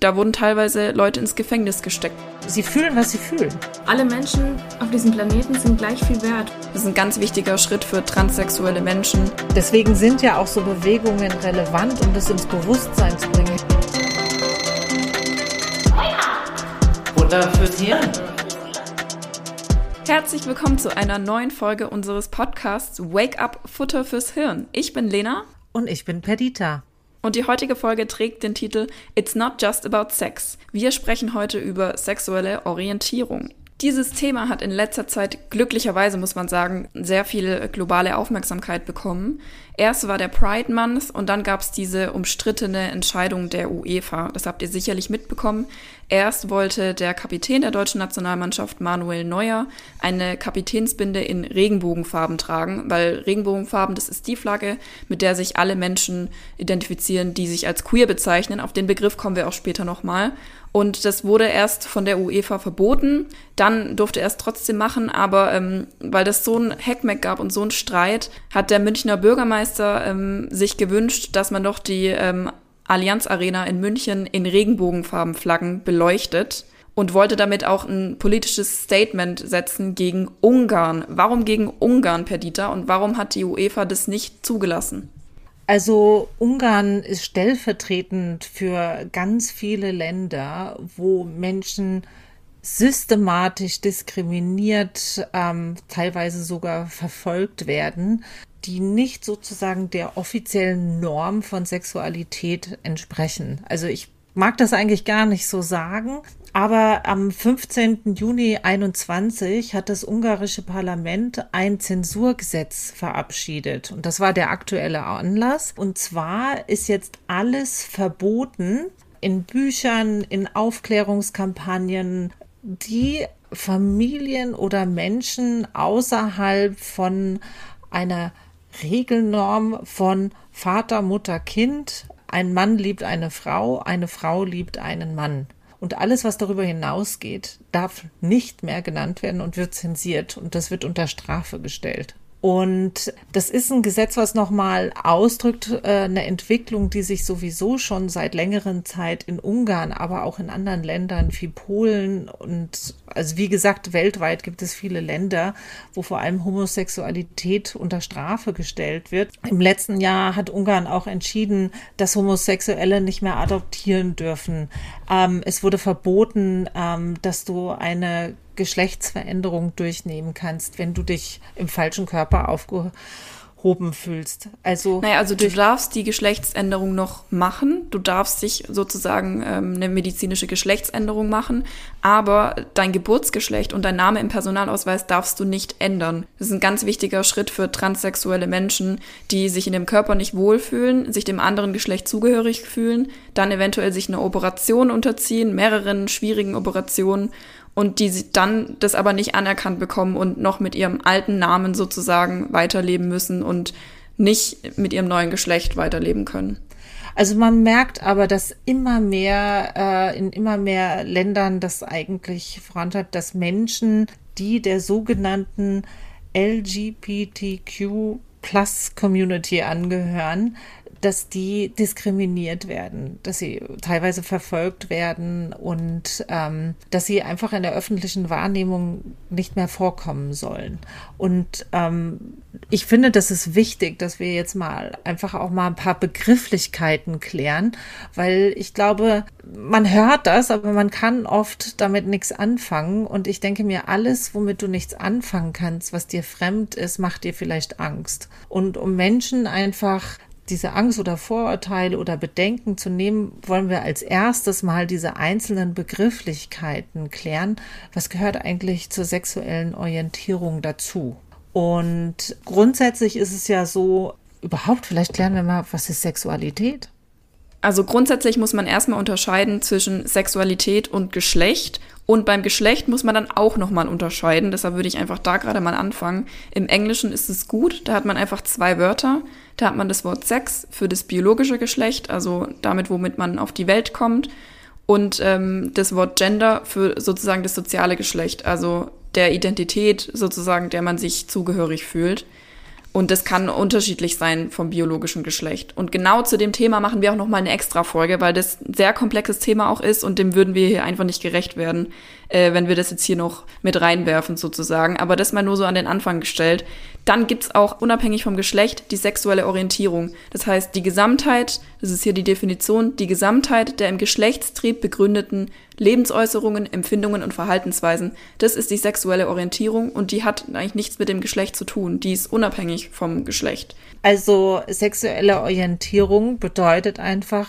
Da wurden teilweise Leute ins Gefängnis gesteckt. Sie fühlen, was sie fühlen. Alle Menschen auf diesem Planeten sind gleich viel wert. Das ist ein ganz wichtiger Schritt für transsexuelle Menschen. Deswegen sind ja auch so Bewegungen relevant, um das ins Bewusstsein zu bringen. Futter fürs Hirn. Herzlich willkommen zu einer neuen Folge unseres Podcasts Wake Up Futter fürs Hirn. Ich bin Lena. Und ich bin Perdita. Und die heutige Folge trägt den Titel It's Not Just About Sex. Wir sprechen heute über sexuelle Orientierung. Dieses Thema hat in letzter Zeit glücklicherweise, muss man sagen, sehr viel globale Aufmerksamkeit bekommen. Erst war der Pride Month und dann gab es diese umstrittene Entscheidung der UEFA. Das habt ihr sicherlich mitbekommen. Erst wollte der Kapitän der deutschen Nationalmannschaft, Manuel Neuer, eine Kapitänsbinde in Regenbogenfarben tragen, weil Regenbogenfarben, das ist die Flagge, mit der sich alle Menschen identifizieren, die sich als queer bezeichnen. Auf den Begriff kommen wir auch später nochmal. Und das wurde erst von der UEFA verboten. Dann durfte er es trotzdem machen, aber ähm, weil das so ein Hackmack gab und so ein Streit, hat der Münchner Bürgermeister ähm, sich gewünscht, dass man doch die ähm, Allianz Arena in München in Regenbogenfarbenflaggen beleuchtet und wollte damit auch ein politisches Statement setzen gegen Ungarn. Warum gegen Ungarn, Perdita? Und warum hat die UEFA das nicht zugelassen? Also Ungarn ist stellvertretend für ganz viele Länder, wo Menschen systematisch diskriminiert, ähm, teilweise sogar verfolgt werden, die nicht sozusagen der offiziellen Norm von Sexualität entsprechen. Also ich mag das eigentlich gar nicht so sagen, aber am 15. Juni 21 hat das ungarische Parlament ein Zensurgesetz verabschiedet. Und das war der aktuelle Anlass. Und zwar ist jetzt alles verboten in Büchern, in Aufklärungskampagnen, die Familien oder Menschen außerhalb von einer Regelnorm von Vater, Mutter, Kind. Ein Mann liebt eine Frau, eine Frau liebt einen Mann. Und alles, was darüber hinausgeht, darf nicht mehr genannt werden und wird zensiert. Und das wird unter Strafe gestellt. Und das ist ein Gesetz, was nochmal ausdrückt, äh, eine Entwicklung, die sich sowieso schon seit längeren Zeit in Ungarn, aber auch in anderen Ländern wie Polen und also wie gesagt, weltweit gibt es viele Länder, wo vor allem Homosexualität unter Strafe gestellt wird. Im letzten Jahr hat Ungarn auch entschieden, dass Homosexuelle nicht mehr adoptieren dürfen. Ähm, es wurde verboten, ähm, dass du eine Geschlechtsveränderung durchnehmen kannst, wenn du dich im falschen Körper aufgehoben fühlst. Also, naja, also du darfst die Geschlechtsänderung noch machen, du darfst dich sozusagen ähm, eine medizinische Geschlechtsänderung machen, aber dein Geburtsgeschlecht und dein Name im Personalausweis darfst du nicht ändern. Das ist ein ganz wichtiger Schritt für transsexuelle Menschen, die sich in dem Körper nicht wohlfühlen, sich dem anderen Geschlecht zugehörig fühlen, dann eventuell sich eine Operation unterziehen, mehreren schwierigen Operationen und die dann das aber nicht anerkannt bekommen und noch mit ihrem alten Namen sozusagen weiterleben müssen und nicht mit ihrem neuen Geschlecht weiterleben können. Also man merkt aber, dass immer mehr äh, in immer mehr Ländern das eigentlich vorantreibt, dass Menschen, die der sogenannten LGBTQ Plus Community angehören, dass die diskriminiert werden, dass sie teilweise verfolgt werden und ähm, dass sie einfach in der öffentlichen Wahrnehmung nicht mehr vorkommen sollen. Und ähm, ich finde, das ist wichtig, dass wir jetzt mal einfach auch mal ein paar Begrifflichkeiten klären, weil ich glaube, man hört das, aber man kann oft damit nichts anfangen. Und ich denke mir, alles, womit du nichts anfangen kannst, was dir fremd ist, macht dir vielleicht Angst. Und um Menschen einfach diese Angst oder Vorurteile oder Bedenken zu nehmen, wollen wir als erstes mal diese einzelnen Begrifflichkeiten klären. Was gehört eigentlich zur sexuellen Orientierung dazu? Und grundsätzlich ist es ja so, überhaupt, vielleicht klären wir mal, was ist Sexualität? Also grundsätzlich muss man erstmal unterscheiden zwischen Sexualität und Geschlecht. Und beim Geschlecht muss man dann auch nochmal unterscheiden. Deshalb würde ich einfach da gerade mal anfangen. Im Englischen ist es gut. Da hat man einfach zwei Wörter. Da hat man das Wort Sex für das biologische Geschlecht, also damit, womit man auf die Welt kommt. Und ähm, das Wort Gender für sozusagen das soziale Geschlecht, also der Identität sozusagen, der man sich zugehörig fühlt. Und das kann unterschiedlich sein vom biologischen Geschlecht. Und genau zu dem Thema machen wir auch nochmal eine extra Folge, weil das ein sehr komplexes Thema auch ist und dem würden wir hier einfach nicht gerecht werden, äh, wenn wir das jetzt hier noch mit reinwerfen sozusagen. Aber das mal nur so an den Anfang gestellt. Dann gibt's auch unabhängig vom Geschlecht die sexuelle Orientierung. Das heißt, die Gesamtheit, das ist hier die Definition, die Gesamtheit der im Geschlechtstrieb begründeten Lebensäußerungen, Empfindungen und Verhaltensweisen, das ist die sexuelle Orientierung und die hat eigentlich nichts mit dem Geschlecht zu tun. Die ist unabhängig vom Geschlecht. Also sexuelle Orientierung bedeutet einfach,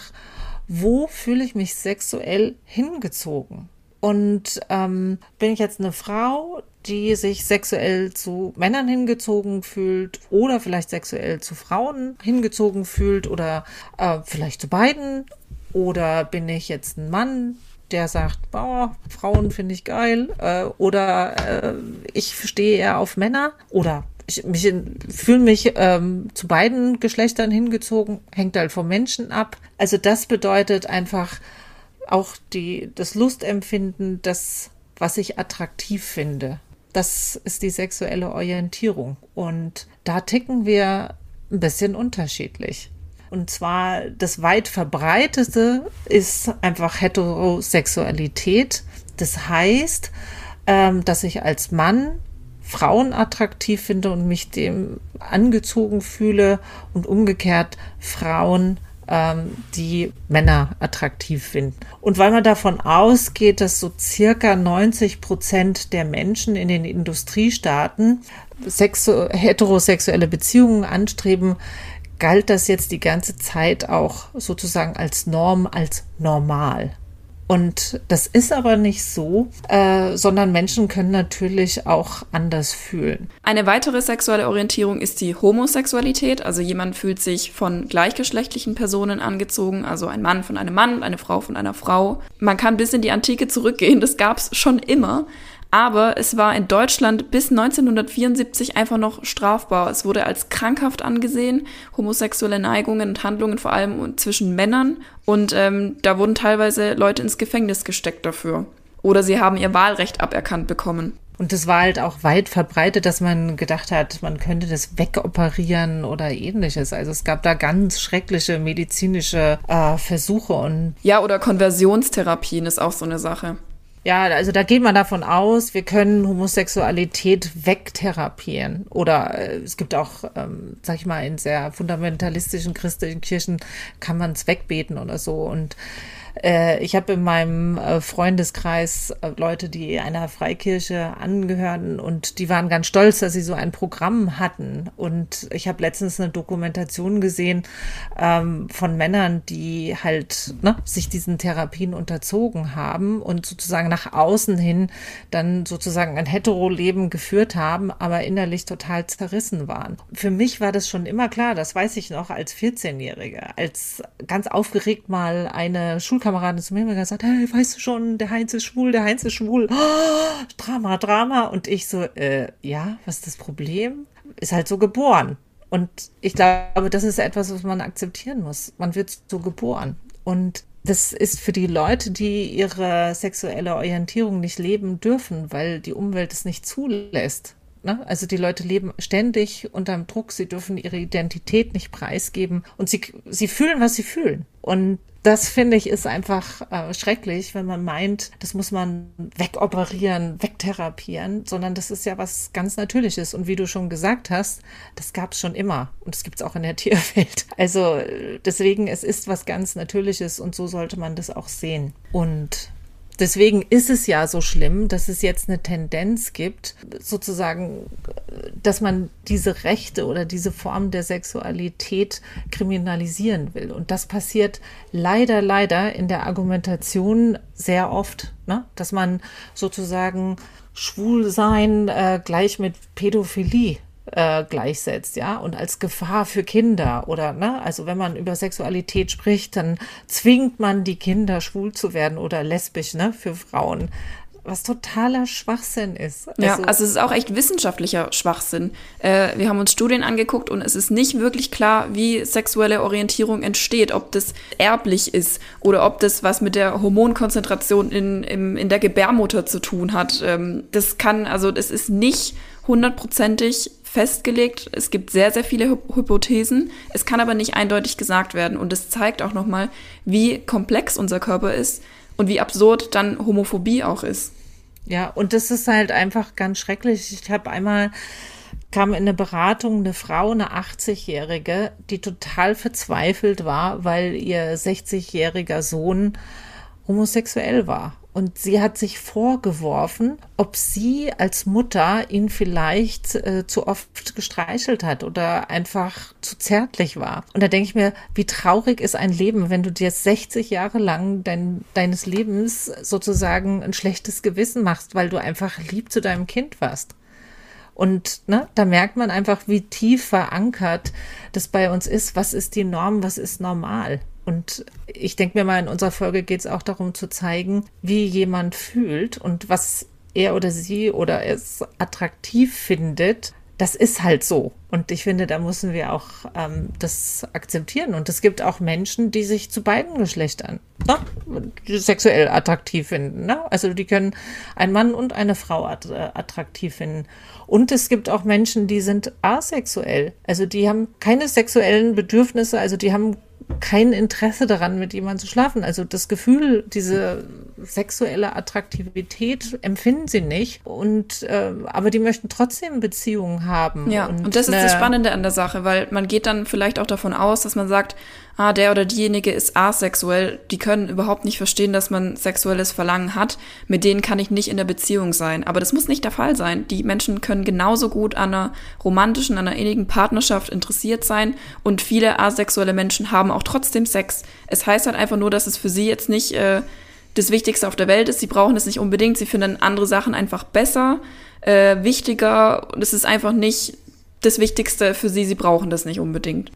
wo fühle ich mich sexuell hingezogen? Und ähm, bin ich jetzt eine Frau, die sich sexuell zu Männern hingezogen fühlt oder vielleicht sexuell zu Frauen hingezogen fühlt oder äh, vielleicht zu beiden? Oder bin ich jetzt ein Mann, der sagt, boah, Frauen finde ich geil äh, oder äh, ich stehe eher auf Männer oder ich mich fühle mich ähm, zu beiden Geschlechtern hingezogen, hängt halt vom Menschen ab. Also das bedeutet einfach auch die, das Lustempfinden, das, was ich attraktiv finde. Das ist die sexuelle Orientierung. Und da ticken wir ein bisschen unterschiedlich. Und zwar das weit verbreiteste ist einfach Heterosexualität. Das heißt, ähm, dass ich als Mann Frauen attraktiv finde und mich dem angezogen fühle und umgekehrt Frauen ähm, die Männer attraktiv finden. Und weil man davon ausgeht, dass so circa 90 Prozent der Menschen in den Industriestaaten sexu heterosexuelle Beziehungen anstreben, galt das jetzt die ganze Zeit auch sozusagen als Norm, als normal. Und das ist aber nicht so, äh, sondern Menschen können natürlich auch anders fühlen. Eine weitere sexuelle Orientierung ist die Homosexualität. Also jemand fühlt sich von gleichgeschlechtlichen Personen angezogen, also ein Mann von einem Mann, eine Frau von einer Frau. Man kann bis in die Antike zurückgehen, das gab es schon immer. Aber es war in Deutschland bis 1974 einfach noch strafbar. Es wurde als krankhaft angesehen, homosexuelle Neigungen und Handlungen vor allem zwischen Männern. Und ähm, da wurden teilweise Leute ins Gefängnis gesteckt dafür. Oder sie haben ihr Wahlrecht aberkannt bekommen. Und das war halt auch weit verbreitet, dass man gedacht hat, man könnte das wegoperieren oder ähnliches. Also es gab da ganz schreckliche medizinische äh, Versuche und. Ja, oder Konversionstherapien ist auch so eine Sache. Ja, also da geht man davon aus, wir können Homosexualität wegtherapieren. Oder äh, es gibt auch, ähm, sag ich mal, in sehr fundamentalistischen christlichen Kirchen kann man es wegbeten oder so. Und ich habe in meinem äh, Freundeskreis äh, Leute, die einer Freikirche angehören und die waren ganz stolz, dass sie so ein Programm hatten. Und ich habe letztens eine Dokumentation gesehen ähm, von Männern, die halt ne, sich diesen Therapien unterzogen haben und sozusagen nach außen hin dann sozusagen ein Hetero-Leben geführt haben, aber innerlich total zerrissen waren. Für mich war das schon immer klar, das weiß ich noch als 14-Jährige, als ganz aufgeregt mal eine Schul Schulkameradin zu mir gesagt, hey, weißt du schon, der Heinz ist schwul, der Heinz ist schwul. Oh, Drama, Drama. Und ich so, äh, ja, was ist das Problem? Ist halt so geboren. Und ich glaube, das ist etwas, was man akzeptieren muss. Man wird so geboren. Und das ist für die Leute, die ihre sexuelle Orientierung nicht leben dürfen, weil die Umwelt es nicht zulässt. Ne? Also die Leute leben ständig unter Druck, sie dürfen ihre Identität nicht preisgeben und sie, sie fühlen, was sie fühlen. Und das finde ich ist einfach äh, schrecklich, wenn man meint, das muss man wegoperieren, wegtherapieren, sondern das ist ja was ganz Natürliches. Und wie du schon gesagt hast, das gab es schon immer und das gibt es auch in der Tierwelt. Also deswegen, es ist was ganz Natürliches und so sollte man das auch sehen. Und Deswegen ist es ja so schlimm, dass es jetzt eine Tendenz gibt, sozusagen, dass man diese Rechte oder diese Form der Sexualität kriminalisieren will. Und das passiert leider, leider in der Argumentation sehr oft, ne? dass man sozusagen Schwulsein äh, gleich mit Pädophilie äh, gleichsetzt, ja, und als Gefahr für Kinder oder, ne, also wenn man über Sexualität spricht, dann zwingt man die Kinder schwul zu werden oder lesbisch, ne, für Frauen. was totaler Schwachsinn ist. Also, ja, also es ist auch echt wissenschaftlicher Schwachsinn. Äh, wir haben uns Studien angeguckt und es ist nicht wirklich klar, wie sexuelle Orientierung entsteht, ob das erblich ist oder ob das was mit der Hormonkonzentration in, in, in der Gebärmutter zu tun hat. Ähm, das kann, also es ist nicht hundertprozentig festgelegt. Es gibt sehr, sehr viele Hypothesen. Es kann aber nicht eindeutig gesagt werden. Und es zeigt auch nochmal, wie komplex unser Körper ist und wie absurd dann Homophobie auch ist. Ja, und das ist halt einfach ganz schrecklich. Ich habe einmal kam in eine Beratung eine Frau, eine 80-Jährige, die total verzweifelt war, weil ihr 60-jähriger Sohn homosexuell war. Und sie hat sich vorgeworfen, ob sie als Mutter ihn vielleicht äh, zu oft gestreichelt hat oder einfach zu zärtlich war. Und da denke ich mir, wie traurig ist ein Leben, wenn du dir 60 Jahre lang dein, deines Lebens sozusagen ein schlechtes Gewissen machst, weil du einfach lieb zu deinem Kind warst. Und ne, da merkt man einfach, wie tief verankert das bei uns ist. Was ist die Norm? Was ist normal? Und ich denke mir mal, in unserer Folge geht es auch darum zu zeigen, wie jemand fühlt und was er oder sie oder es attraktiv findet. Das ist halt so. Und ich finde, da müssen wir auch ähm, das akzeptieren. Und es gibt auch Menschen, die sich zu beiden Geschlechtern ne, sexuell attraktiv finden. Ne? Also die können einen Mann und eine Frau attraktiv finden. Und es gibt auch Menschen, die sind asexuell. Also die haben keine sexuellen Bedürfnisse, also die haben kein Interesse daran, mit jemandem zu schlafen. Also das Gefühl, diese sexuelle Attraktivität empfinden sie nicht. Und äh, aber die möchten trotzdem Beziehungen haben. Ja, und, und das ist das Spannende an der Sache, weil man geht dann vielleicht auch davon aus, dass man sagt, ah, der oder diejenige ist asexuell, die können überhaupt nicht verstehen, dass man sexuelles Verlangen hat, mit denen kann ich nicht in der Beziehung sein. Aber das muss nicht der Fall sein. Die Menschen können genauso gut an einer romantischen, an einer innigen Partnerschaft interessiert sein und viele asexuelle Menschen haben auch trotzdem Sex. Es heißt halt einfach nur, dass es für sie jetzt nicht äh, das Wichtigste auf der Welt ist. Sie brauchen es nicht unbedingt. Sie finden andere Sachen einfach besser, äh, wichtiger. Und es ist einfach nicht das Wichtigste für sie. Sie brauchen das nicht unbedingt.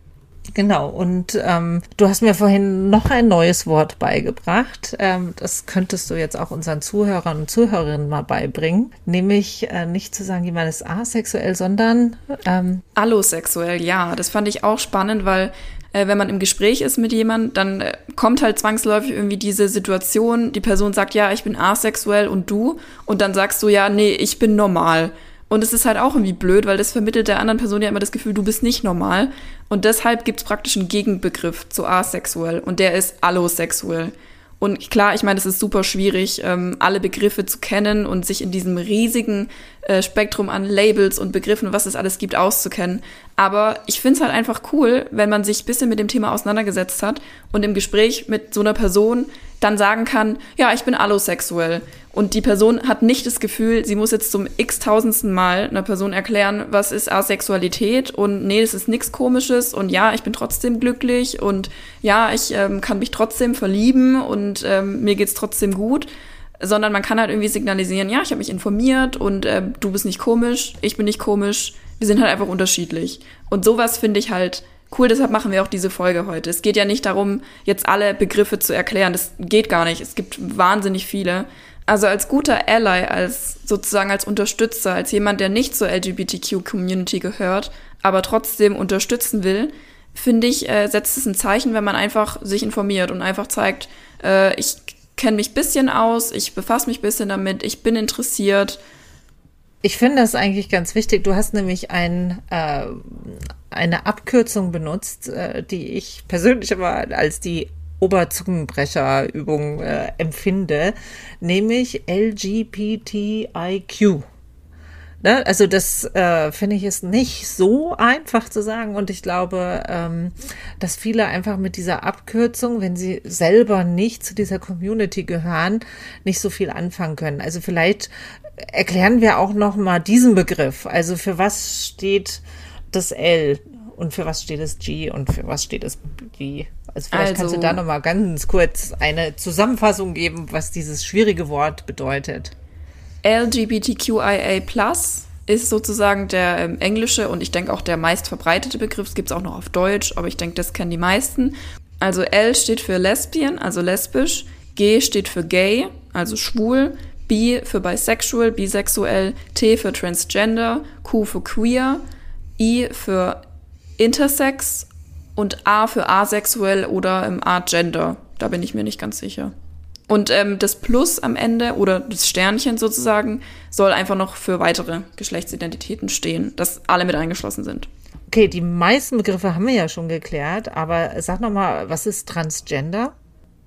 Genau, und ähm, du hast mir vorhin noch ein neues Wort beigebracht. Ähm, das könntest du jetzt auch unseren Zuhörern und Zuhörerinnen mal beibringen. Nämlich äh, nicht zu sagen, jemand ist asexuell, sondern ähm, allosexuell, ja. Das fand ich auch spannend, weil äh, wenn man im Gespräch ist mit jemandem, dann äh, kommt halt zwangsläufig irgendwie diese Situation, die Person sagt, ja, ich bin asexuell und du, und dann sagst du, ja, nee, ich bin normal. Und es ist halt auch irgendwie blöd, weil das vermittelt der anderen Person ja immer das Gefühl, du bist nicht normal. Und deshalb gibt es praktisch einen Gegenbegriff zu asexuell und der ist allosexuell. Und klar, ich meine, es ist super schwierig, ähm, alle Begriffe zu kennen und sich in diesem riesigen äh, Spektrum an Labels und Begriffen, was es alles gibt, auszukennen. Aber ich finde es halt einfach cool, wenn man sich ein bisschen mit dem Thema auseinandergesetzt hat und im Gespräch mit so einer Person dann sagen kann, ja, ich bin allosexuell. Und die Person hat nicht das Gefühl, sie muss jetzt zum x-tausendsten Mal einer Person erklären, was ist Asexualität und nee, das ist nichts komisches und ja, ich bin trotzdem glücklich und ja, ich ähm, kann mich trotzdem verlieben und ähm, mir geht's trotzdem gut. Sondern man kann halt irgendwie signalisieren, ja, ich habe mich informiert und äh, du bist nicht komisch, ich bin nicht komisch, wir sind halt einfach unterschiedlich. Und sowas finde ich halt cool, deshalb machen wir auch diese Folge heute. Es geht ja nicht darum, jetzt alle Begriffe zu erklären. Das geht gar nicht. Es gibt wahnsinnig viele. Also als guter Ally, als sozusagen als Unterstützer, als jemand, der nicht zur LGBTQ-Community gehört, aber trotzdem unterstützen will, finde ich, äh, setzt es ein Zeichen, wenn man einfach sich informiert und einfach zeigt, äh, ich kenne mich bisschen aus, ich befasse mich bisschen damit, ich bin interessiert. Ich finde das eigentlich ganz wichtig. Du hast nämlich ein, äh, eine Abkürzung benutzt, äh, die ich persönlich aber als die Oberzungenbrecherübung äh, empfinde, nämlich LGBTIQ. Ne? Also das äh, finde ich ist nicht so einfach zu sagen und ich glaube, ähm, dass viele einfach mit dieser Abkürzung, wenn sie selber nicht zu dieser Community gehören, nicht so viel anfangen können. Also vielleicht erklären wir auch noch mal diesen Begriff. Also für was steht das L und für was steht das G und für was steht das B? Also vielleicht also, kannst du also da noch mal ganz kurz eine Zusammenfassung geben, was dieses schwierige Wort bedeutet. LGBTQIA+ ist sozusagen der ähm, englische und ich denke auch der meistverbreitete Begriff. Es gibt es auch noch auf Deutsch, aber ich denke, das kennen die meisten. Also L steht für Lesbian, also lesbisch. G steht für gay, also schwul. B für bisexual, bisexuell, T für transgender, Q für queer, I für intersex und A für asexuell oder im agender. Da bin ich mir nicht ganz sicher. Und ähm, das Plus am Ende oder das Sternchen sozusagen soll einfach noch für weitere Geschlechtsidentitäten stehen, dass alle mit eingeschlossen sind. Okay, die meisten Begriffe haben wir ja schon geklärt, aber sag noch mal, was ist Transgender?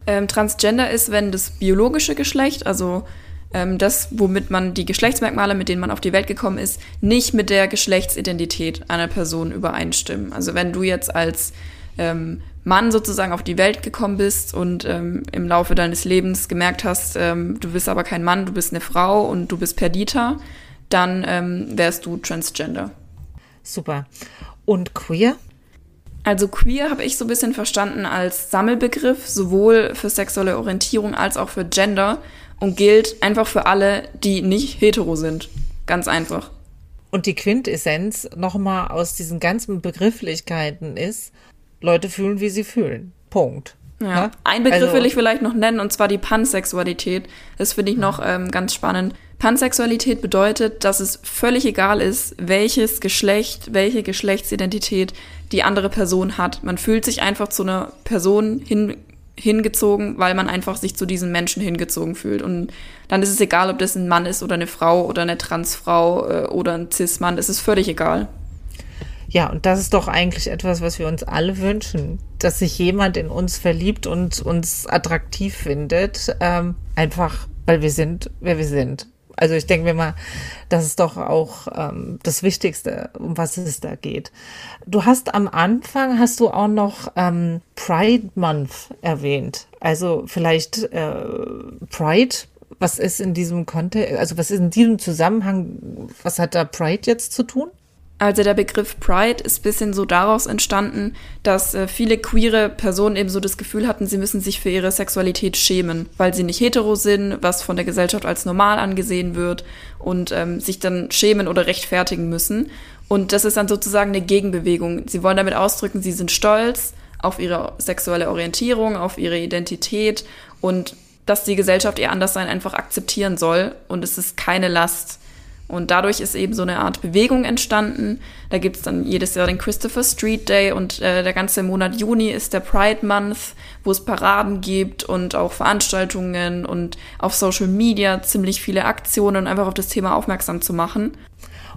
Ähm, Transgender ist, wenn das biologische Geschlecht, also ähm, das, womit man die Geschlechtsmerkmale, mit denen man auf die Welt gekommen ist, nicht mit der Geschlechtsidentität einer Person übereinstimmen. Also wenn du jetzt als ähm, Mann sozusagen auf die Welt gekommen bist und ähm, im Laufe deines Lebens gemerkt hast, ähm, du bist aber kein Mann, du bist eine Frau und du bist Perdita, dann ähm, wärst du Transgender. Super. Und queer? Also queer habe ich so ein bisschen verstanden als Sammelbegriff, sowohl für sexuelle Orientierung als auch für Gender und gilt einfach für alle, die nicht hetero sind. Ganz einfach. Und die Quintessenz nochmal aus diesen ganzen Begrifflichkeiten ist, Leute fühlen, wie sie fühlen. Punkt. Ja. ja? Ein Begriff also, will ich vielleicht noch nennen, und zwar die Pansexualität. Das finde ich noch ähm, ganz spannend. Pansexualität bedeutet, dass es völlig egal ist, welches Geschlecht, welche Geschlechtsidentität die andere Person hat. Man fühlt sich einfach zu einer Person hin, hingezogen, weil man einfach sich zu diesen Menschen hingezogen fühlt. Und dann ist es egal, ob das ein Mann ist oder eine Frau oder eine Transfrau äh, oder ein Cis-Mann. Es ist völlig egal. Ja, und das ist doch eigentlich etwas, was wir uns alle wünschen, dass sich jemand in uns verliebt und uns attraktiv findet, ähm, einfach weil wir sind, wer wir sind. Also ich denke mir mal, das ist doch auch ähm, das Wichtigste, um was es da geht. Du hast am Anfang, hast du auch noch ähm, Pride Month erwähnt. Also vielleicht äh, Pride, was ist in diesem Kontext, also was ist in diesem Zusammenhang, was hat da Pride jetzt zu tun? Also der Begriff Pride ist bisschen so daraus entstanden, dass äh, viele queere Personen eben so das Gefühl hatten, sie müssen sich für ihre Sexualität schämen, weil sie nicht hetero sind, was von der Gesellschaft als normal angesehen wird und ähm, sich dann schämen oder rechtfertigen müssen. Und das ist dann sozusagen eine Gegenbewegung. Sie wollen damit ausdrücken, sie sind stolz auf ihre sexuelle Orientierung, auf ihre Identität und dass die Gesellschaft ihr Anderssein einfach akzeptieren soll und es ist keine Last. Und dadurch ist eben so eine Art Bewegung entstanden. Da gibt's dann jedes Jahr den Christopher Street Day und äh, der ganze Monat Juni ist der Pride Month, wo es Paraden gibt und auch Veranstaltungen und auf Social Media ziemlich viele Aktionen, einfach auf das Thema aufmerksam zu machen.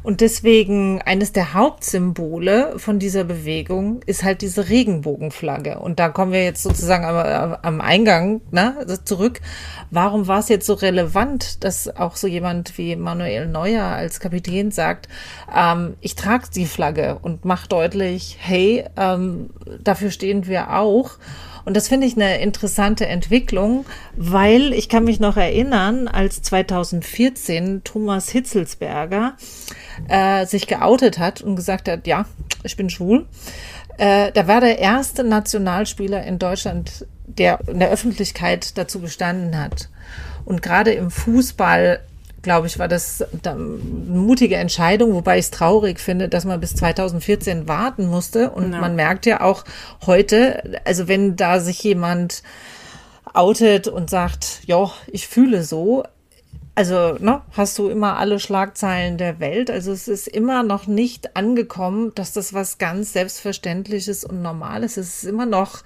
Und deswegen eines der Hauptsymbole von dieser Bewegung ist halt diese Regenbogenflagge. Und da kommen wir jetzt sozusagen am, am Eingang ne, zurück. Warum war es jetzt so relevant, dass auch so jemand wie Manuel Neuer als Kapitän sagt, ähm, ich trage die Flagge und mache deutlich, hey, ähm, dafür stehen wir auch. Und das finde ich eine interessante Entwicklung, weil ich kann mich noch erinnern, als 2014 Thomas Hitzelsberger äh, sich geoutet hat und gesagt hat, ja, ich bin schwul. Äh, da war der erste Nationalspieler in Deutschland, der in der Öffentlichkeit dazu bestanden hat. Und gerade im Fußball glaube ich, war das eine mutige Entscheidung, wobei ich es traurig finde, dass man bis 2014 warten musste. Und ja. man merkt ja auch heute, also wenn da sich jemand outet und sagt, ja, ich fühle so, also ne, hast du immer alle Schlagzeilen der Welt. Also es ist immer noch nicht angekommen, dass das was ganz Selbstverständliches und Normales ist. Es ist immer noch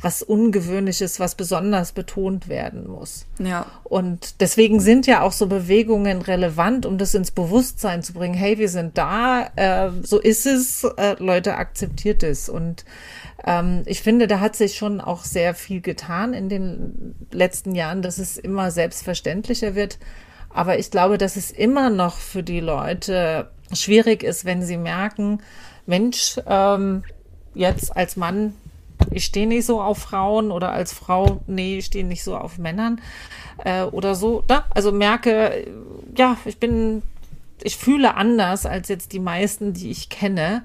was Ungewöhnliches, was besonders betont werden muss. Ja. Und deswegen sind ja auch so Bewegungen relevant, um das ins Bewusstsein zu bringen. Hey, wir sind da, äh, so ist es, äh, Leute akzeptiert es. Und ähm, ich finde, da hat sich schon auch sehr viel getan in den letzten Jahren, dass es immer selbstverständlicher wird. Aber ich glaube, dass es immer noch für die Leute schwierig ist, wenn sie merken, Mensch, ähm, jetzt als Mann ich stehe nicht so auf Frauen oder als Frau, nee, ich stehe nicht so auf Männern äh, oder so. Da, also merke, ja, ich bin, ich fühle anders als jetzt die meisten, die ich kenne.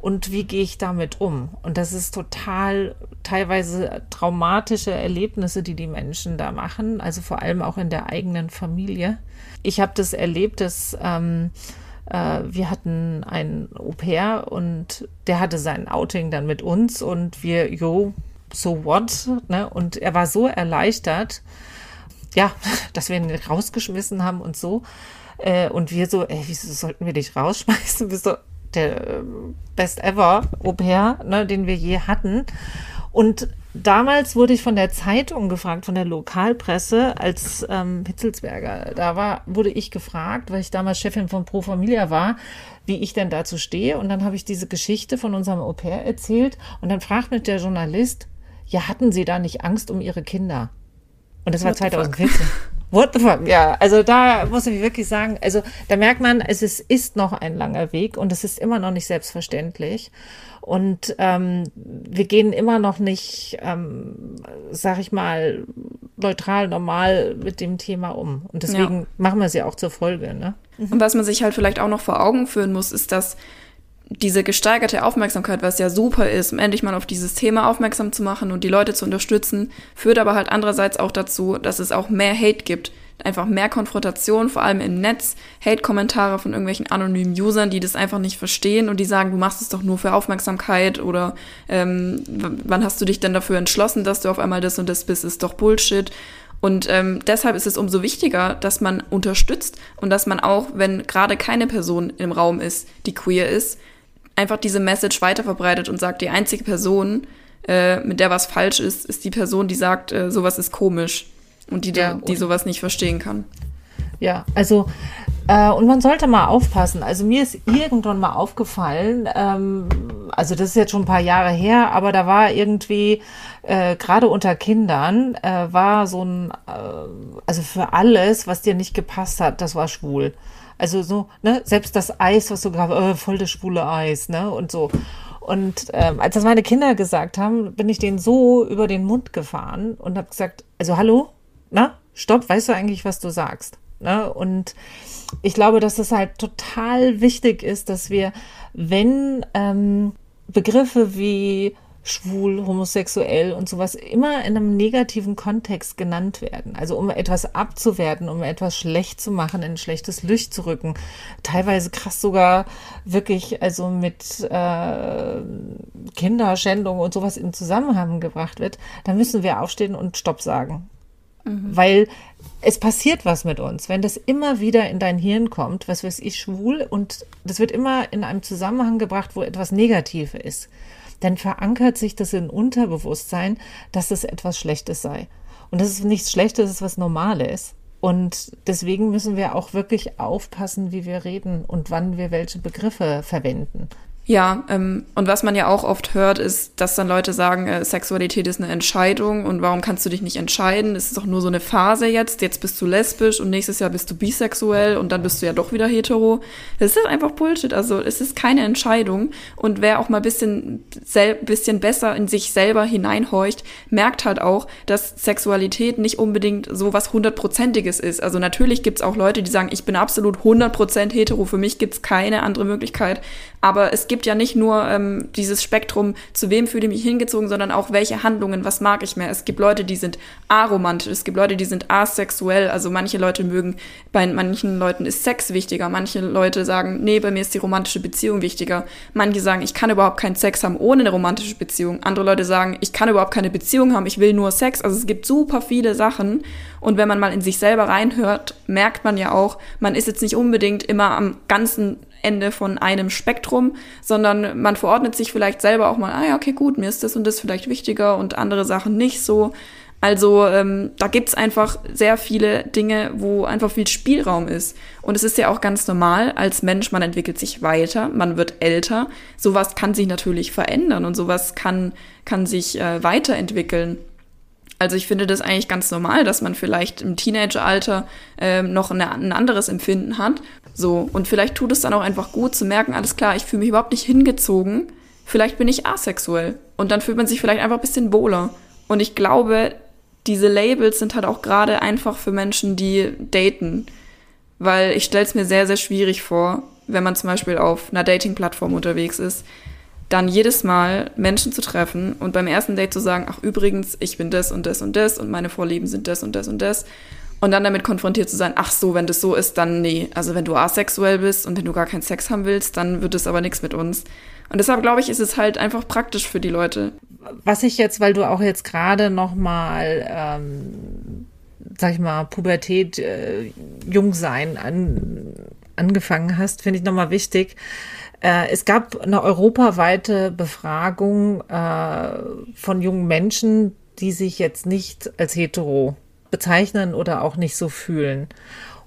Und wie gehe ich damit um? Und das ist total teilweise traumatische Erlebnisse, die die Menschen da machen, also vor allem auch in der eigenen Familie. Ich habe das erlebt, dass ähm, äh, wir hatten ein Au-pair und der hatte sein Outing dann mit uns und wir, jo, so what? Ne? Und er war so erleichtert. ja, dass wir ihn rausgeschmissen haben und so. Äh, und wir so, ey, wieso sollten wir dich rausschmeißen? Bist du der äh, Best Ever Au pair, ne, den wir je hatten. Und damals wurde ich von der Zeitung gefragt, von der Lokalpresse, als ähm, Hitzelsberger da war, wurde ich gefragt, weil ich damals Chefin von Pro Familia war, wie ich denn dazu stehe. Und dann habe ich diese Geschichte von unserem Au pair erzählt. Und dann fragt mich der Journalist, ja, hatten Sie da nicht Angst um Ihre Kinder? Und das war 2014. What the fuck? Ja, also da muss ich wirklich sagen, also da merkt man, es ist, ist noch ein langer Weg und es ist immer noch nicht selbstverständlich. Und ähm, wir gehen immer noch nicht, ähm, sag ich mal, neutral, normal mit dem Thema um. Und deswegen ja. machen wir sie auch zur Folge. Ne? Und was man sich halt vielleicht auch noch vor Augen führen muss, ist, dass diese gesteigerte Aufmerksamkeit, was ja super ist, um endlich mal auf dieses Thema aufmerksam zu machen und die Leute zu unterstützen, führt aber halt andererseits auch dazu, dass es auch mehr Hate gibt. Einfach mehr Konfrontation, vor allem im Netz, Hate-Kommentare von irgendwelchen anonymen Usern, die das einfach nicht verstehen und die sagen, du machst es doch nur für Aufmerksamkeit oder ähm, wann hast du dich denn dafür entschlossen, dass du auf einmal das und das bist, ist doch Bullshit. Und ähm, deshalb ist es umso wichtiger, dass man unterstützt und dass man auch, wenn gerade keine Person im Raum ist, die queer ist, einfach diese Message weiterverbreitet und sagt, die einzige Person, äh, mit der was falsch ist, ist die Person, die sagt, äh, sowas ist komisch und die, ja, die sowas nicht verstehen kann. Ja, also äh, und man sollte mal aufpassen. Also mir ist irgendwann mal aufgefallen, ähm, also das ist jetzt schon ein paar Jahre her, aber da war irgendwie äh, gerade unter Kindern äh, war so ein, äh, also für alles, was dir nicht gepasst hat, das war schwul. Also so, ne, selbst das Eis, was du gerade, äh, voll das schwule Eis, ne, und so. Und ähm, als das meine Kinder gesagt haben, bin ich denen so über den Mund gefahren und habe gesagt, also hallo, na, stopp, weißt du eigentlich, was du sagst? Ne? Und ich glaube, dass es halt total wichtig ist, dass wir, wenn ähm, Begriffe wie schwul, homosexuell und sowas immer in einem negativen Kontext genannt werden. Also um etwas abzuwerten, um etwas schlecht zu machen, in ein schlechtes Licht zu rücken. Teilweise krass sogar wirklich, also mit äh, Kinderschändung und sowas in Zusammenhang gebracht wird, dann müssen wir aufstehen und Stopp sagen. Mhm. Weil es passiert was mit uns, wenn das immer wieder in dein Hirn kommt, was weiß ich, schwul, und das wird immer in einem Zusammenhang gebracht, wo etwas Negatives ist dann verankert sich das in Unterbewusstsein, dass es etwas Schlechtes sei. Und das ist nichts Schlechtes, das ist was Normales. Und deswegen müssen wir auch wirklich aufpassen, wie wir reden und wann wir welche Begriffe verwenden. Ja, ähm, und was man ja auch oft hört, ist, dass dann Leute sagen, äh, Sexualität ist eine Entscheidung und warum kannst du dich nicht entscheiden? Es ist doch nur so eine Phase jetzt. Jetzt bist du lesbisch und nächstes Jahr bist du bisexuell und dann bist du ja doch wieder hetero. Das ist einfach Bullshit. Also es ist keine Entscheidung. Und wer auch mal bisschen, bisschen besser in sich selber hineinhorcht, merkt halt auch, dass Sexualität nicht unbedingt so was hundertprozentiges ist. Also natürlich gibt's auch Leute, die sagen, ich bin absolut hundertprozent hetero. Für mich gibt's keine andere Möglichkeit. Aber es gibt ja nicht nur ähm, dieses Spektrum, zu wem fühle ich mich hingezogen, sondern auch welche Handlungen, was mag ich mehr. Es gibt Leute, die sind aromantisch, es gibt Leute, die sind asexuell. Also manche Leute mögen, bei manchen Leuten ist Sex wichtiger, manche Leute sagen, nee, bei mir ist die romantische Beziehung wichtiger. Manche sagen, ich kann überhaupt keinen Sex haben ohne eine romantische Beziehung. Andere Leute sagen, ich kann überhaupt keine Beziehung haben, ich will nur Sex. Also es gibt super viele Sachen. Und wenn man mal in sich selber reinhört, merkt man ja auch, man ist jetzt nicht unbedingt immer am ganzen Ende von einem Spektrum, sondern man verordnet sich vielleicht selber auch mal, ah ja, okay, gut, mir ist das und das vielleicht wichtiger und andere Sachen nicht so. Also ähm, da gibt's einfach sehr viele Dinge, wo einfach viel Spielraum ist. Und es ist ja auch ganz normal als Mensch, man entwickelt sich weiter, man wird älter. Sowas kann sich natürlich verändern und sowas kann, kann sich äh, weiterentwickeln. Also ich finde das eigentlich ganz normal, dass man vielleicht im Teenageralter äh, noch eine, ein anderes Empfinden hat. So, und vielleicht tut es dann auch einfach gut zu merken, alles klar, ich fühle mich überhaupt nicht hingezogen. Vielleicht bin ich asexuell. Und dann fühlt man sich vielleicht einfach ein bisschen wohler. Und ich glaube, diese Labels sind halt auch gerade einfach für Menschen, die daten. Weil ich stelle es mir sehr, sehr schwierig vor, wenn man zum Beispiel auf einer Dating-Plattform unterwegs ist, dann jedes Mal Menschen zu treffen und beim ersten Date zu sagen, ach übrigens, ich bin das und das und das und meine Vorlieben sind das und das und das. Und dann damit konfrontiert zu sein, ach so, wenn das so ist, dann nee. Also wenn du asexuell bist und wenn du gar keinen Sex haben willst, dann wird es aber nichts mit uns. Und deshalb glaube ich, ist es halt einfach praktisch für die Leute. Was ich jetzt, weil du auch jetzt gerade noch mal ähm, sag ich mal, Pubertät, äh, Jungsein an, angefangen hast, finde ich nochmal wichtig. Äh, es gab eine europaweite Befragung äh, von jungen Menschen, die sich jetzt nicht als hetero bezeichnen oder auch nicht so fühlen.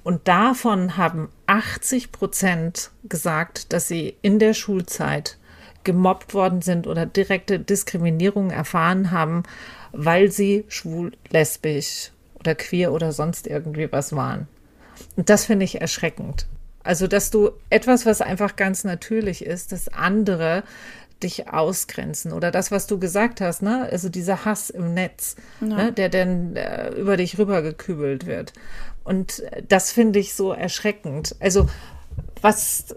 Und davon haben 80 Prozent gesagt, dass sie in der Schulzeit gemobbt worden sind oder direkte Diskriminierung erfahren haben, weil sie schwul, lesbisch oder queer oder sonst irgendwie was waren. Und das finde ich erschreckend. Also, dass du etwas, was einfach ganz natürlich ist, dass andere dich ausgrenzen oder das, was du gesagt hast, ne? Also dieser Hass im Netz, ja. ne? der dann äh, über dich rübergekübelt wird. Und das finde ich so erschreckend. Also was,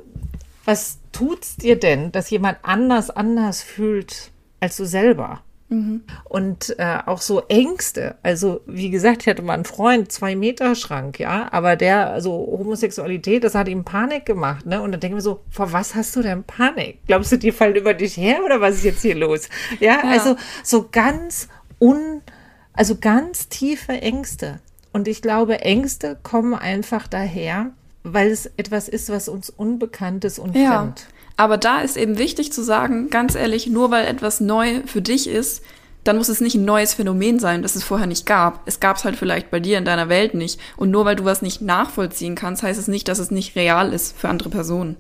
was tut's dir denn, dass jemand anders anders fühlt als du selber? Mhm. Und äh, auch so Ängste. Also, wie gesagt, ich hatte mal einen Freund, zwei Meter Schrank, ja, aber der, also Homosexualität, das hat ihm Panik gemacht, ne? Und dann denken wir so, vor was hast du denn Panik? Glaubst du, die fallen über dich her oder was ist jetzt hier los? Ja, ja. also so ganz un, also ganz tiefe Ängste. Und ich glaube, Ängste kommen einfach daher, weil es etwas ist, was uns unbekannt ist und ja. fremd. Aber da ist eben wichtig zu sagen, ganz ehrlich, nur weil etwas neu für dich ist, dann muss es nicht ein neues Phänomen sein, das es vorher nicht gab. Es gab es halt vielleicht bei dir in deiner Welt nicht. Und nur weil du was nicht nachvollziehen kannst, heißt es nicht, dass es nicht real ist für andere Personen.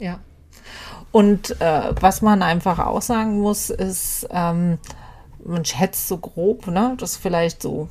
Ja. Und äh, was man einfach auch sagen muss, ist, ähm, man schätzt so grob, ne, dass vielleicht so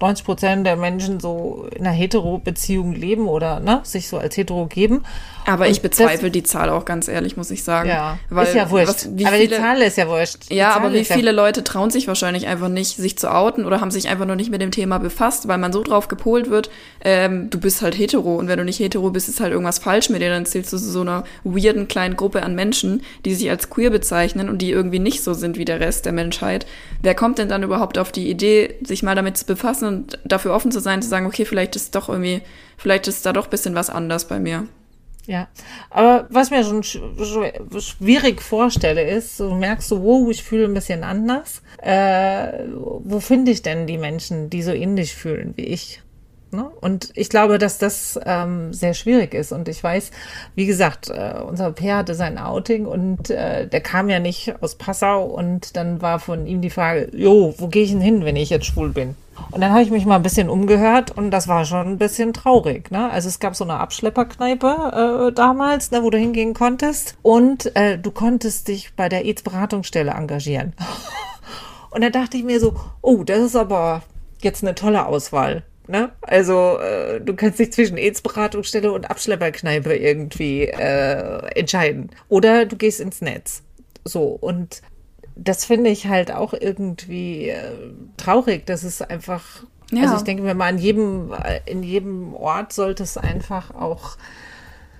90 Prozent der Menschen so in einer Hetero-Beziehung leben oder ne, sich so als hetero geben. Aber und ich bezweifle das, die Zahl auch ganz ehrlich, muss ich sagen. Ja, weil, ist ja wurscht. Was, aber viele, die Zahl ist ja wurscht. Die ja, Zahl aber wie viele ja Leute trauen sich wahrscheinlich einfach nicht, sich zu outen oder haben sich einfach noch nicht mit dem Thema befasst, weil man so drauf gepolt wird, ähm, du bist halt hetero und wenn du nicht hetero bist, ist halt irgendwas falsch mit dir, dann zählst du zu so einer weirden kleinen Gruppe an Menschen, die sich als queer bezeichnen und die irgendwie nicht so sind wie der Rest der Menschheit. Wer kommt denn dann überhaupt auf die Idee, sich mal damit zu befassen und dafür offen zu sein, zu sagen, okay, vielleicht ist doch irgendwie, vielleicht ist da doch ein bisschen was anders bei mir. Ja, aber was mir schon schwierig vorstelle, ist, du merkst so, wow, ich fühle ein bisschen anders. Äh, wo finde ich denn die Menschen, die so ähnlich fühlen wie ich? Ne? Und ich glaube, dass das ähm, sehr schwierig ist. Und ich weiß, wie gesagt, äh, unser Pair hatte sein Outing und äh, der kam ja nicht aus Passau und dann war von ihm die Frage, jo, wo gehe ich denn hin, wenn ich jetzt schwul bin? Und dann habe ich mich mal ein bisschen umgehört und das war schon ein bisschen traurig. Ne? Also es gab so eine Abschlepperkneipe äh, damals, ne, wo du hingehen konntest und äh, du konntest dich bei der AIDS-Beratungsstelle engagieren. und da dachte ich mir so, oh, das ist aber jetzt eine tolle Auswahl. Ne? Also äh, du kannst dich zwischen AIDS-Beratungsstelle und Abschlepperkneipe irgendwie äh, entscheiden. Oder du gehst ins Netz. So, und das finde ich halt auch irgendwie äh, traurig, dass es einfach, ja. also ich denke mir mal, an jedem, äh, in jedem Ort sollte es einfach auch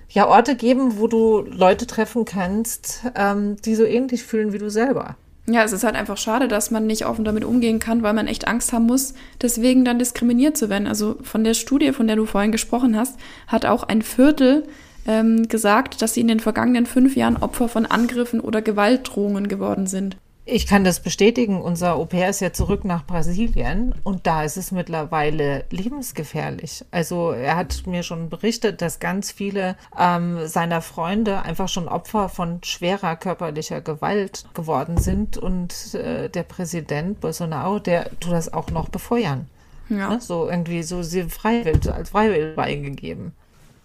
ja Orte geben, wo du Leute treffen kannst, ähm, die so ähnlich fühlen wie du selber. Ja, es ist halt einfach schade, dass man nicht offen damit umgehen kann, weil man echt Angst haben muss, deswegen dann diskriminiert zu werden. Also von der Studie, von der du vorhin gesprochen hast, hat auch ein Viertel ähm, gesagt, dass sie in den vergangenen fünf Jahren Opfer von Angriffen oder Gewaltdrohungen geworden sind. Ich kann das bestätigen. Unser Au pair ist ja zurück nach Brasilien und da ist es mittlerweile lebensgefährlich. Also er hat mir schon berichtet, dass ganz viele ähm, seiner Freunde einfach schon Opfer von schwerer körperlicher Gewalt geworden sind und äh, der Präsident Bolsonaro, der tut das auch noch befeuern. Ja. Ne? So irgendwie so sie freiwillig, als freiwillig eingegeben.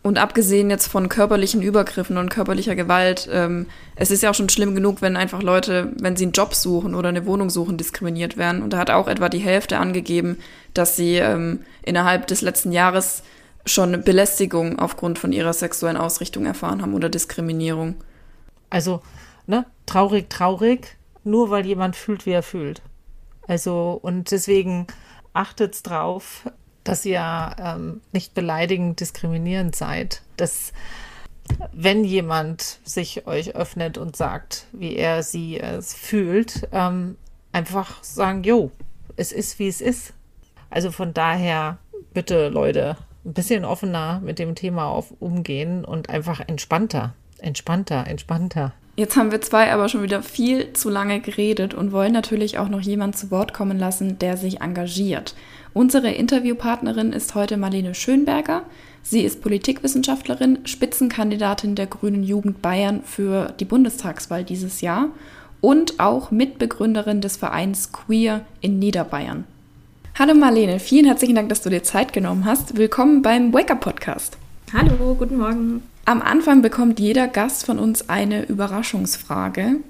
Und abgesehen jetzt von körperlichen Übergriffen und körperlicher Gewalt, ähm, es ist ja auch schon schlimm genug, wenn einfach Leute, wenn sie einen Job suchen oder eine Wohnung suchen, diskriminiert werden. Und da hat auch etwa die Hälfte angegeben, dass sie ähm, innerhalb des letzten Jahres schon Belästigung aufgrund von ihrer sexuellen Ausrichtung erfahren haben oder Diskriminierung. Also, ne, traurig, traurig, nur weil jemand fühlt, wie er fühlt. Also, und deswegen achtet's drauf, dass ihr ähm, nicht beleidigend, diskriminierend seid. Dass, wenn jemand sich euch öffnet und sagt, wie er sie es fühlt, ähm, einfach sagen, jo, es ist, wie es ist. Also von daher, bitte Leute, ein bisschen offener mit dem Thema auf, umgehen und einfach entspannter, entspannter, entspannter. Jetzt haben wir zwei aber schon wieder viel zu lange geredet und wollen natürlich auch noch jemand zu Wort kommen lassen, der sich engagiert. Unsere Interviewpartnerin ist heute Marlene Schönberger. Sie ist Politikwissenschaftlerin, Spitzenkandidatin der Grünen Jugend Bayern für die Bundestagswahl dieses Jahr und auch Mitbegründerin des Vereins Queer in Niederbayern. Hallo Marlene, vielen herzlichen Dank, dass du dir Zeit genommen hast. Willkommen beim Wake Up Podcast. Hallo, guten Morgen. Am Anfang bekommt jeder Gast von uns eine Überraschungsfrage.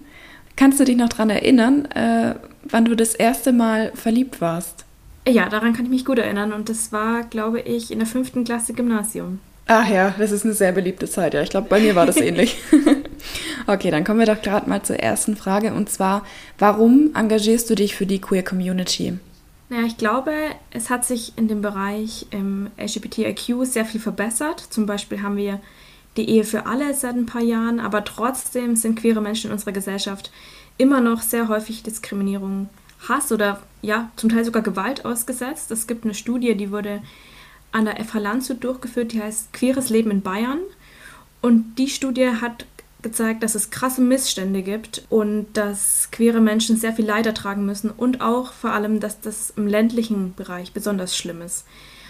Kannst du dich noch daran erinnern, äh, wann du das erste Mal verliebt warst? Ja, daran kann ich mich gut erinnern und das war, glaube ich, in der fünften Klasse Gymnasium. Ach ja, das ist eine sehr beliebte Zeit. Ja, ich glaube, bei mir war das ähnlich. okay, dann kommen wir doch gerade mal zur ersten Frage und zwar, warum engagierst du dich für die Queer Community? Naja, ich glaube, es hat sich in dem Bereich ähm, LGBTIQ sehr viel verbessert. Zum Beispiel haben wir die Ehe für alle seit ein paar Jahren, aber trotzdem sind queere Menschen in unserer Gesellschaft immer noch sehr häufig Diskriminierung, Hass oder ja, zum Teil sogar Gewalt ausgesetzt. Es gibt eine Studie, die wurde an der FH Landshut durchgeführt, die heißt Queeres Leben in Bayern. Und die Studie hat gezeigt, dass es krasse Missstände gibt und dass queere Menschen sehr viel Leid ertragen müssen und auch vor allem, dass das im ländlichen Bereich besonders schlimm ist.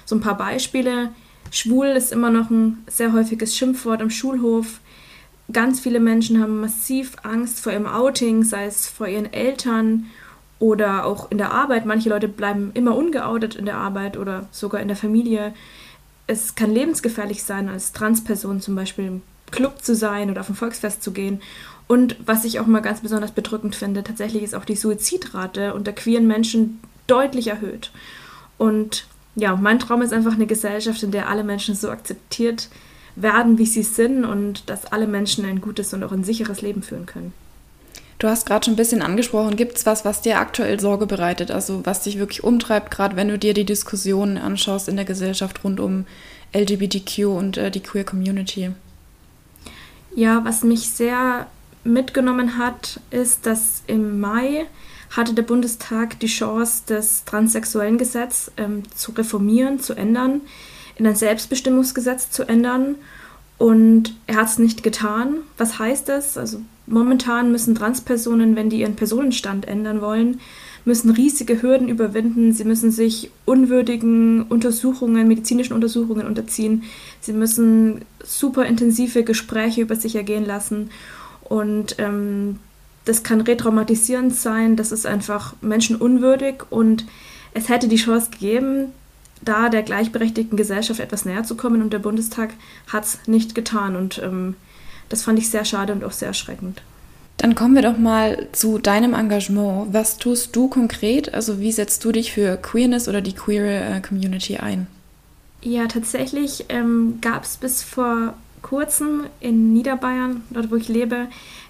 So ein paar Beispiele. Schwul ist immer noch ein sehr häufiges Schimpfwort am Schulhof. Ganz viele Menschen haben massiv Angst vor ihrem Outing, sei es vor ihren Eltern oder auch in der Arbeit. Manche Leute bleiben immer ungeoutet in der Arbeit oder sogar in der Familie. Es kann lebensgefährlich sein, als Transperson zum Beispiel Club zu sein oder auf ein Volksfest zu gehen. Und was ich auch mal ganz besonders bedrückend finde, tatsächlich ist auch die Suizidrate unter queeren Menschen deutlich erhöht. Und ja, mein Traum ist einfach eine Gesellschaft, in der alle Menschen so akzeptiert werden, wie sie sind und dass alle Menschen ein gutes und auch ein sicheres Leben führen können. Du hast gerade schon ein bisschen angesprochen, gibt es was, was dir aktuell Sorge bereitet, also was dich wirklich umtreibt, gerade wenn du dir die Diskussionen anschaust in der Gesellschaft rund um LGBTQ und äh, die Queer Community? Ja, was mich sehr mitgenommen hat, ist, dass im Mai hatte der Bundestag die Chance, das transsexuellen Gesetz ähm, zu reformieren, zu ändern, in ein Selbstbestimmungsgesetz zu ändern. Und er hat es nicht getan. Was heißt das? Also momentan müssen Transpersonen, wenn die ihren Personenstand ändern wollen, müssen riesige Hürden überwinden. Sie müssen sich unwürdigen Untersuchungen, medizinischen Untersuchungen unterziehen. Sie müssen super intensive Gespräche über sich ergehen lassen. Und ähm, das kann retraumatisierend sein. Das ist einfach menschenunwürdig. Und es hätte die Chance gegeben, da der gleichberechtigten Gesellschaft etwas näher zu kommen. Und der Bundestag hat es nicht getan. Und ähm, das fand ich sehr schade und auch sehr erschreckend. Dann kommen wir doch mal zu deinem Engagement. Was tust du konkret? Also wie setzt du dich für Queerness oder die queere äh, Community ein? Ja, tatsächlich ähm, gab es bis vor kurzem in Niederbayern, dort wo ich lebe,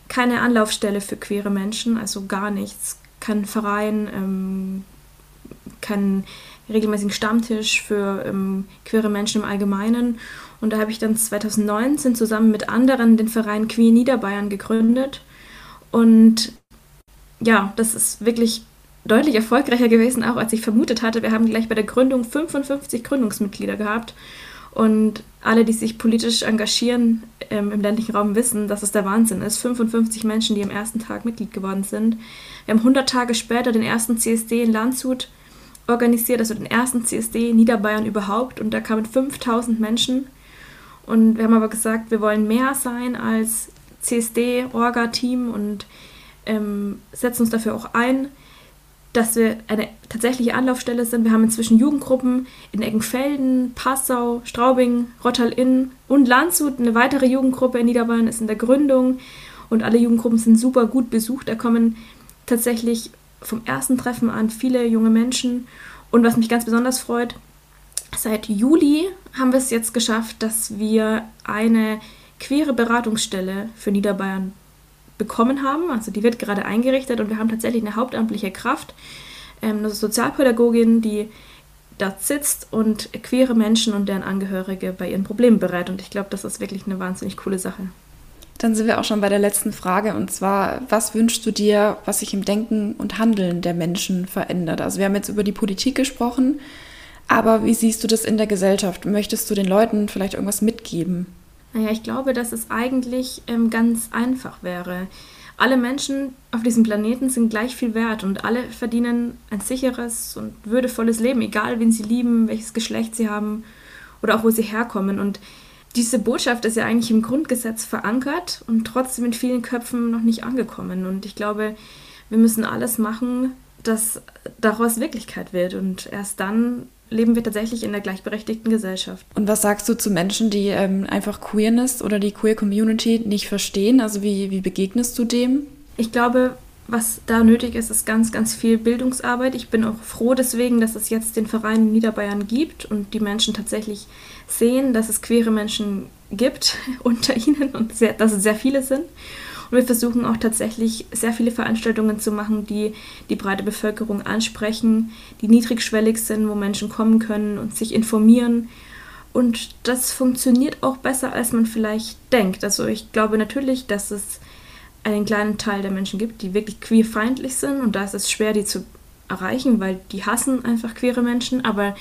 keine Anlaufstelle für queere Menschen, also gar nichts. Kein Verein, ähm, keinen regelmäßigen Stammtisch für ähm, queere Menschen im Allgemeinen. Und da habe ich dann 2019 zusammen mit anderen den Verein Queer Niederbayern gegründet und ja, das ist wirklich deutlich erfolgreicher gewesen, auch als ich vermutet hatte. Wir haben gleich bei der Gründung 55 Gründungsmitglieder gehabt. Und alle, die sich politisch engagieren ähm, im ländlichen Raum, wissen, dass es der Wahnsinn ist. 55 Menschen, die am ersten Tag Mitglied geworden sind. Wir haben 100 Tage später den ersten CSD in Landshut organisiert, also den ersten CSD in Niederbayern überhaupt. Und da kamen 5000 Menschen. Und wir haben aber gesagt, wir wollen mehr sein als CSD-Orga-Team und ähm, setzen uns dafür auch ein, dass wir eine tatsächliche Anlaufstelle sind. Wir haben inzwischen Jugendgruppen in Eggenfelden, Passau, Straubing, Rottal-Inn und Landshut. Eine weitere Jugendgruppe in Niederbayern ist in der Gründung und alle Jugendgruppen sind super gut besucht. Da kommen tatsächlich vom ersten Treffen an viele junge Menschen. Und was mich ganz besonders freut, seit Juli haben wir es jetzt geschafft, dass wir eine queere Beratungsstelle für Niederbayern bekommen haben. Also die wird gerade eingerichtet und wir haben tatsächlich eine hauptamtliche Kraft, ähm, eine Sozialpädagogin, die dort sitzt und queere Menschen und deren Angehörige bei ihren Problemen berät. Und ich glaube, das ist wirklich eine wahnsinnig coole Sache. Dann sind wir auch schon bei der letzten Frage und zwar, was wünschst du dir, was sich im Denken und Handeln der Menschen verändert? Also wir haben jetzt über die Politik gesprochen, aber wie siehst du das in der Gesellschaft? Möchtest du den Leuten vielleicht irgendwas mitgeben? Naja, ich glaube, dass es eigentlich ähm, ganz einfach wäre. Alle Menschen auf diesem Planeten sind gleich viel wert und alle verdienen ein sicheres und würdevolles Leben, egal wen sie lieben, welches Geschlecht sie haben oder auch wo sie herkommen. Und diese Botschaft ist ja eigentlich im Grundgesetz verankert und trotzdem in vielen Köpfen noch nicht angekommen. Und ich glaube, wir müssen alles machen, dass daraus Wirklichkeit wird. Und erst dann leben wir tatsächlich in der gleichberechtigten Gesellschaft. Und was sagst du zu Menschen, die ähm, einfach Queerness oder die Queer Community nicht verstehen? Also wie, wie begegnest du dem? Ich glaube, was da nötig ist, ist ganz, ganz viel Bildungsarbeit. Ich bin auch froh deswegen, dass es jetzt den Verein in Niederbayern gibt und die Menschen tatsächlich sehen, dass es queere Menschen gibt unter ihnen und sehr, dass es sehr viele sind. Und wir versuchen auch tatsächlich sehr viele Veranstaltungen zu machen, die die breite Bevölkerung ansprechen, die niedrigschwellig sind, wo Menschen kommen können und sich informieren. Und das funktioniert auch besser, als man vielleicht denkt. Also ich glaube natürlich, dass es einen kleinen Teil der Menschen gibt, die wirklich queerfeindlich sind und da ist es schwer, die zu erreichen, weil die hassen einfach queere Menschen, aber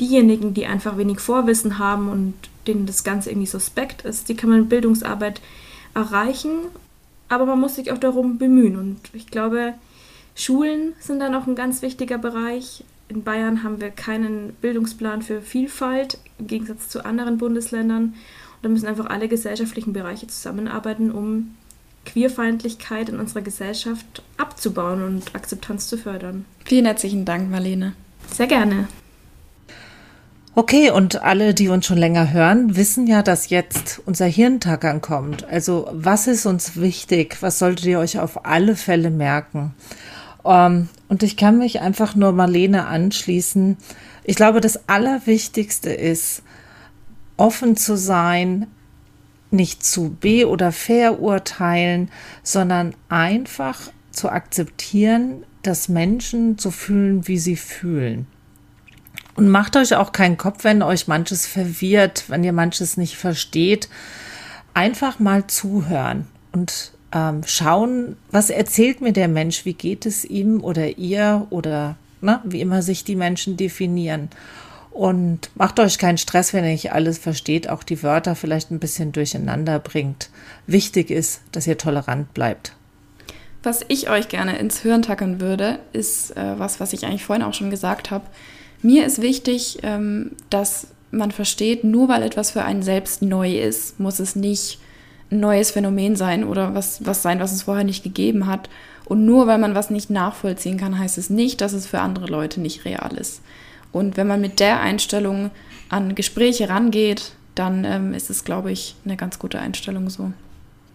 diejenigen, die einfach wenig Vorwissen haben und denen das Ganze irgendwie suspekt ist, die kann man mit Bildungsarbeit erreichen, aber man muss sich auch darum bemühen und ich glaube, Schulen sind dann auch ein ganz wichtiger Bereich. In Bayern haben wir keinen Bildungsplan für Vielfalt im Gegensatz zu anderen Bundesländern. Und da müssen einfach alle gesellschaftlichen Bereiche zusammenarbeiten, um Queerfeindlichkeit in unserer Gesellschaft abzubauen und Akzeptanz zu fördern. Vielen herzlichen Dank, Marlene. Sehr gerne. Okay, und alle, die uns schon länger hören, wissen ja, dass jetzt unser Hirntag ankommt. Also was ist uns wichtig? Was solltet ihr euch auf alle Fälle merken? Um, ähm, und ich kann mich einfach nur Marlene anschließen. Ich glaube, das Allerwichtigste ist, offen zu sein, nicht zu be- oder verurteilen, sondern einfach zu akzeptieren, dass Menschen so fühlen, wie sie fühlen. Und macht euch auch keinen Kopf, wenn euch manches verwirrt, wenn ihr manches nicht versteht. Einfach mal zuhören und ähm, schauen, was erzählt mir der Mensch, wie geht es ihm oder ihr oder na, wie immer sich die Menschen definieren. Und macht euch keinen Stress, wenn ihr nicht alles versteht, auch die Wörter vielleicht ein bisschen durcheinander bringt. Wichtig ist, dass ihr tolerant bleibt. Was ich euch gerne ins Hirn tackern würde, ist äh, was, was ich eigentlich vorhin auch schon gesagt habe. Mir ist wichtig, ähm, dass man versteht, nur weil etwas für einen selbst neu ist, muss es nicht ein neues Phänomen sein oder was, was sein, was es vorher nicht gegeben hat. Und nur weil man was nicht nachvollziehen kann, heißt es nicht, dass es für andere Leute nicht real ist. Und wenn man mit der Einstellung an Gespräche rangeht, dann ähm, ist es, glaube ich, eine ganz gute Einstellung so.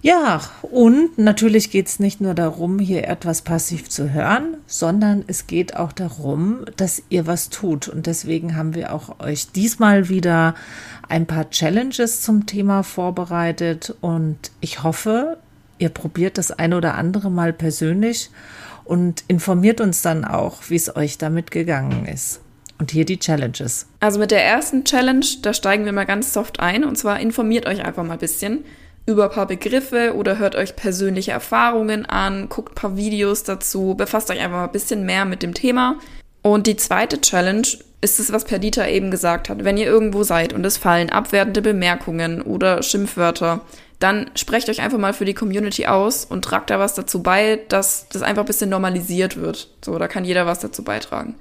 Ja, und natürlich geht es nicht nur darum, hier etwas passiv zu hören, sondern es geht auch darum, dass ihr was tut. Und deswegen haben wir auch euch diesmal wieder ein paar Challenges zum Thema vorbereitet. Und ich hoffe, ihr probiert das eine oder andere mal persönlich und informiert uns dann auch, wie es euch damit gegangen ist. Und hier die Challenges. Also mit der ersten Challenge, da steigen wir mal ganz soft ein. Und zwar informiert euch einfach mal ein bisschen über paar Begriffe oder hört euch persönliche Erfahrungen an, guckt paar Videos dazu, befasst euch einfach ein bisschen mehr mit dem Thema. Und die zweite Challenge ist es, was Perdita eben gesagt hat. Wenn ihr irgendwo seid und es fallen abwertende Bemerkungen oder Schimpfwörter, dann sprecht euch einfach mal für die Community aus und tragt da was dazu bei, dass das einfach ein bisschen normalisiert wird. So, da kann jeder was dazu beitragen.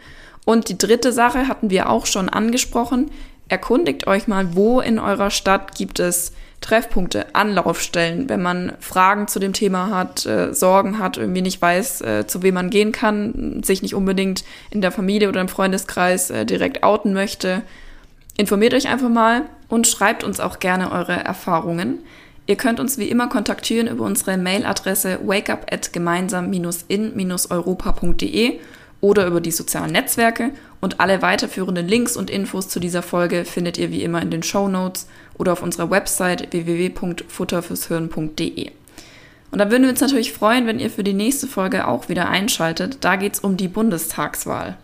Und die dritte Sache hatten wir auch schon angesprochen. Erkundigt euch mal, wo in eurer Stadt gibt es Treffpunkte, Anlaufstellen, wenn man Fragen zu dem Thema hat, äh, Sorgen hat, irgendwie nicht weiß, äh, zu wem man gehen kann, sich nicht unbedingt in der Familie oder im Freundeskreis äh, direkt outen möchte. Informiert euch einfach mal und schreibt uns auch gerne eure Erfahrungen. Ihr könnt uns wie immer kontaktieren über unsere Mailadresse wakeup at gemeinsam-in-europa.de oder über die sozialen Netzwerke und alle weiterführenden Links und Infos zu dieser Folge findet ihr wie immer in den Show Notes oder auf unserer Website www.futterfürshirn.de. Und da würden wir uns natürlich freuen, wenn ihr für die nächste Folge auch wieder einschaltet. Da geht es um die Bundestagswahl.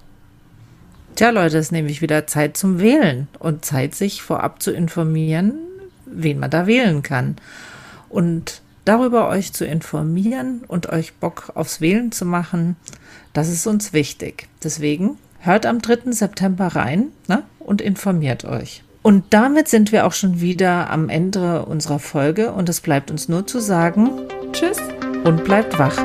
Tja, Leute, es ist nämlich wieder Zeit zum Wählen und Zeit, sich vorab zu informieren, wen man da wählen kann. Und darüber euch zu informieren und euch Bock aufs Wählen zu machen, das ist uns wichtig. Deswegen hört am 3. September rein ne, und informiert euch. Und damit sind wir auch schon wieder am Ende unserer Folge und es bleibt uns nur zu sagen, Tschüss und bleibt wach.